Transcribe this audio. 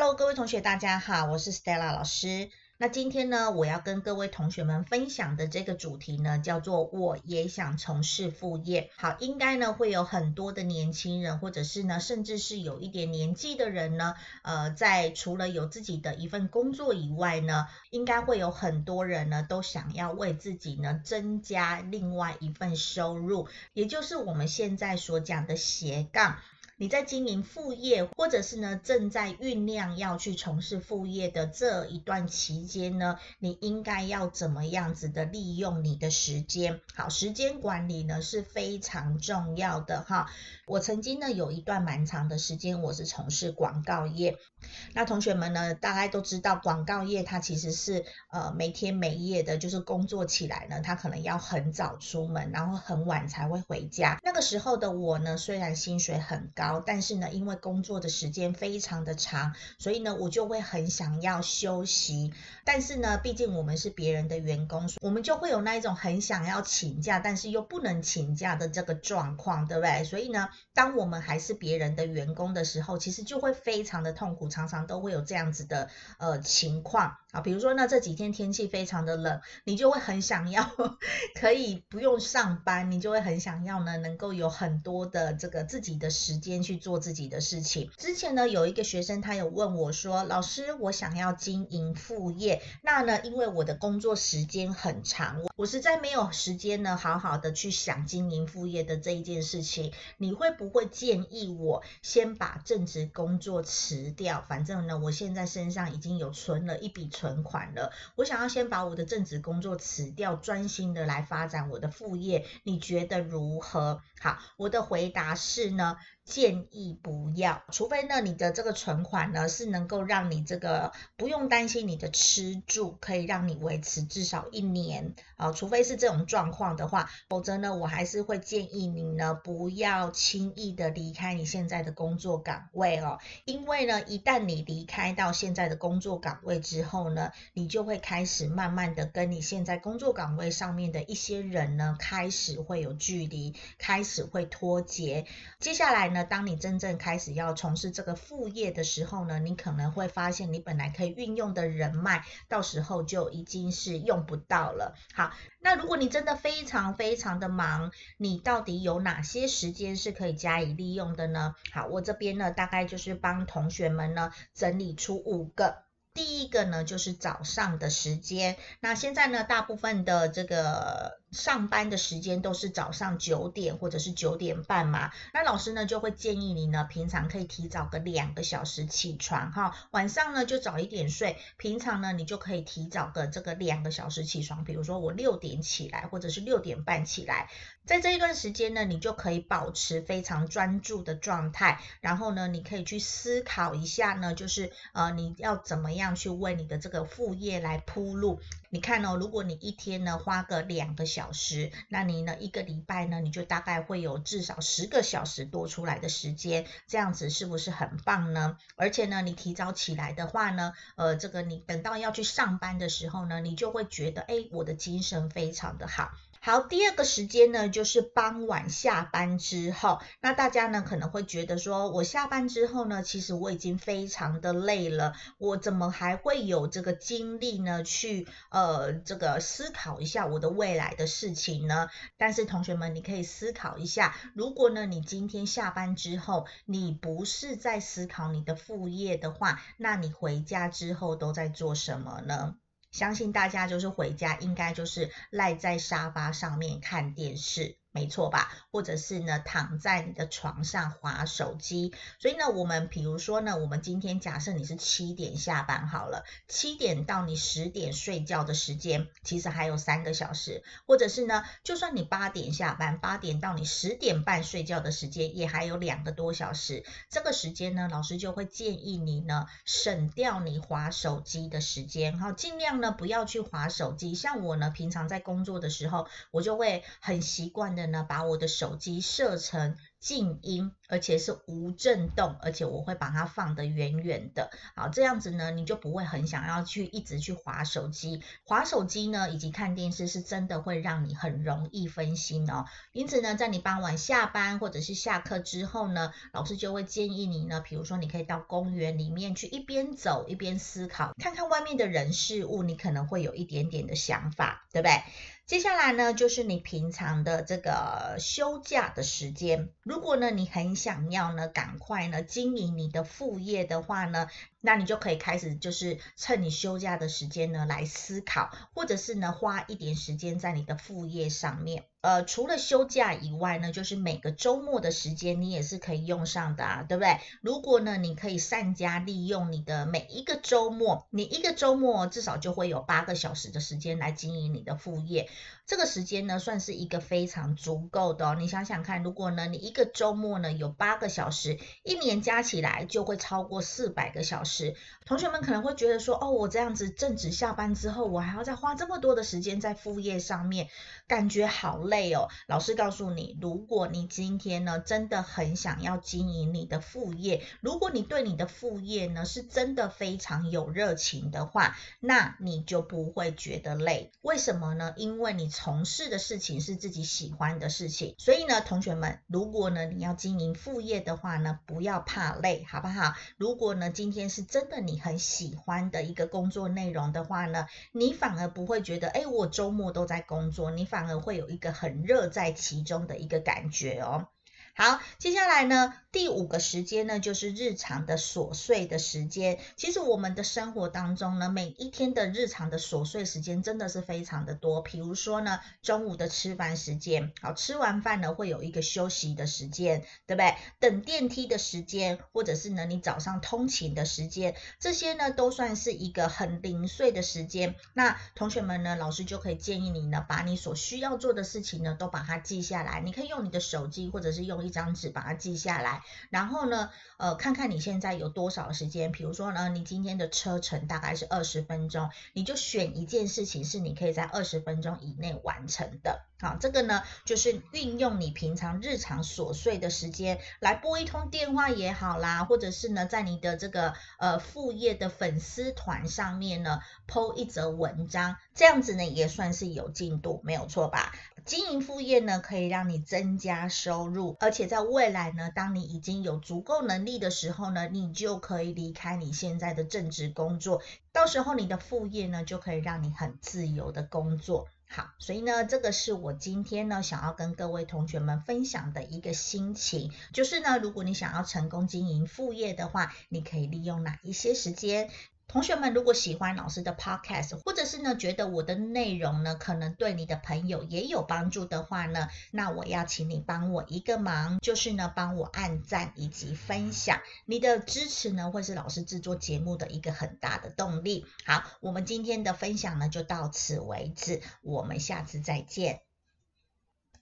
Hello，各位同学，大家好，我是 Stella 老师。那今天呢，我要跟各位同学们分享的这个主题呢，叫做我也想从事副业。好，应该呢会有很多的年轻人，或者是呢，甚至是有一点年纪的人呢，呃，在除了有自己的一份工作以外呢，应该会有很多人呢，都想要为自己呢增加另外一份收入，也就是我们现在所讲的斜杠。你在经营副业，或者是呢正在酝酿要去从事副业的这一段期间呢，你应该要怎么样子的利用你的时间？好，时间管理呢是非常重要的哈。我曾经呢有一段蛮长的时间，我是从事广告业。那同学们呢，大概都知道广告业它其实是呃每天每夜的，就是工作起来呢，他可能要很早出门，然后很晚才会回家。那个时候的我呢，虽然薪水很高。但是呢，因为工作的时间非常的长，所以呢，我就会很想要休息。但是呢，毕竟我们是别人的员工，我们就会有那一种很想要请假，但是又不能请假的这个状况，对不对？所以呢，当我们还是别人的员工的时候，其实就会非常的痛苦，常常都会有这样子的呃情况啊。比如说呢，这几天天气非常的冷，你就会很想要可以不用上班，你就会很想要呢，能够有很多的这个自己的时间。去做自己的事情。之前呢，有一个学生他有问我说：“老师，我想要经营副业，那呢，因为我的工作时间很长，我实在没有时间呢，好好的去想经营副业的这一件事情。你会不会建议我先把正职工作辞掉？反正呢，我现在身上已经有存了一笔存款了，我想要先把我的正职工作辞掉，专心的来发展我的副业。你觉得如何？好，我的回答是呢。”建议不要，除非呢，你的这个存款呢是能够让你这个不用担心你的吃住，可以让你维持至少一年啊。除非是这种状况的话，否则呢，我还是会建议你呢不要轻易的离开你现在的工作岗位哦。因为呢，一旦你离开到现在的工作岗位之后呢，你就会开始慢慢的跟你现在工作岗位上面的一些人呢开始会有距离，开始会脱节。接下来呢？当你真正开始要从事这个副业的时候呢，你可能会发现你本来可以运用的人脉，到时候就已经是用不到了。好，那如果你真的非常非常的忙，你到底有哪些时间是可以加以利用的呢？好，我这边呢，大概就是帮同学们呢整理出五个。第一个呢，就是早上的时间。那现在呢，大部分的这个。上班的时间都是早上九点或者是九点半嘛，那老师呢就会建议你呢，平常可以提早个两个小时起床哈，晚上呢就早一点睡，平常呢你就可以提早个这个两个小时起床，比如说我六点起来或者是六点半起来，在这一段时间呢，你就可以保持非常专注的状态，然后呢你可以去思考一下呢，就是呃你要怎么样样去为你的这个副业来铺路。你看哦，如果你一天呢花个两个小时，那你呢一个礼拜呢你就大概会有至少十个小时多出来的时间，这样子是不是很棒呢？而且呢，你提早起来的话呢，呃，这个你等到要去上班的时候呢，你就会觉得，哎，我的精神非常的好。好，第二个时间呢，就是傍晚下班之后。那大家呢可能会觉得说，我下班之后呢，其实我已经非常的累了，我怎么还会有这个精力呢，去呃这个思考一下我的未来的事情呢？但是同学们，你可以思考一下，如果呢你今天下班之后，你不是在思考你的副业的话，那你回家之后都在做什么呢？相信大家就是回家，应该就是赖在沙发上面看电视。没错吧？或者是呢，躺在你的床上划手机。所以呢，我们比如说呢，我们今天假设你是七点下班好了，七点到你十点睡觉的时间，其实还有三个小时。或者是呢，就算你八点下班，八点到你十点半睡觉的时间，也还有两个多小时。这个时间呢，老师就会建议你呢，省掉你划手机的时间，好，尽量呢不要去划手机。像我呢，平常在工作的时候，我就会很习惯的。把我的手机设成静音，而且是无震动，而且我会把它放得远远的。好，这样子呢，你就不会很想要去一直去划手机。划手机呢，以及看电视是真的会让你很容易分心哦。因此呢，在你傍晚下班或者是下课之后呢，老师就会建议你呢，比如说你可以到公园里面去一边走一边思考，看看外面的人事物，你可能会有一点点的想法，对不对？接下来呢，就是你平常的这个休假的时间。如果呢，你很想要呢，赶快呢经营你的副业的话呢，那你就可以开始就是趁你休假的时间呢来思考，或者是呢花一点时间在你的副业上面。呃，除了休假以外呢，就是每个周末的时间你也是可以用上的啊，对不对？如果呢，你可以善加利用你的每一个周末，你一个周末至少就会有八个小时的时间来经营你的副业。这个时间呢，算是一个非常足够的哦。你想想看，如果呢，你一个周末呢有八个小时，一年加起来就会超过四百个小时。同学们可能会觉得说，哦，我这样子正值下班之后，我还要再花这么多的时间在副业上面，感觉好累哦。老师告诉你，如果你今天呢真的很想要经营你的副业，如果你对你的副业呢是真的非常有热情的话，那你就不会觉得累。为什么呢？因为你从事的事情是自己喜欢的事情，所以呢，同学们，如果呢你要经营副业的话呢，不要怕累，好不好？如果呢今天是真的你。很喜欢的一个工作内容的话呢，你反而不会觉得，哎，我周末都在工作，你反而会有一个很热在其中的一个感觉哦。好，接下来呢？第五个时间呢，就是日常的琐碎的时间。其实我们的生活当中呢，每一天的日常的琐碎时间真的是非常的多。比如说呢，中午的吃饭时间，好，吃完饭呢会有一个休息的时间，对不对？等电梯的时间，或者是呢你早上通勤的时间，这些呢都算是一个很零碎的时间。那同学们呢，老师就可以建议你呢，把你所需要做的事情呢都把它记下来。你可以用你的手机，或者是用一张纸把它记下来。然后呢，呃，看看你现在有多少时间。比如说呢，你今天的车程大概是二十分钟，你就选一件事情是你可以在二十分钟以内完成的。好，这个呢，就是运用你平常日常琐碎的时间来拨一通电话也好啦，或者是呢，在你的这个呃副业的粉丝团上面呢，po 一则文章，这样子呢也算是有进度，没有错吧？经营副业呢，可以让你增加收入，而且在未来呢，当你已经有足够能力的时候呢，你就可以离开你现在的正职工作，到时候你的副业呢，就可以让你很自由的工作。好，所以呢，这个是我今天呢想要跟各位同学们分享的一个心情，就是呢，如果你想要成功经营副业的话，你可以利用哪一些时间？同学们，如果喜欢老师的 podcast，或者是呢觉得我的内容呢可能对你的朋友也有帮助的话呢，那我要请你帮我一个忙，就是呢帮我按赞以及分享，你的支持呢会是老师制作节目的一个很大的动力。好，我们今天的分享呢就到此为止，我们下次再见。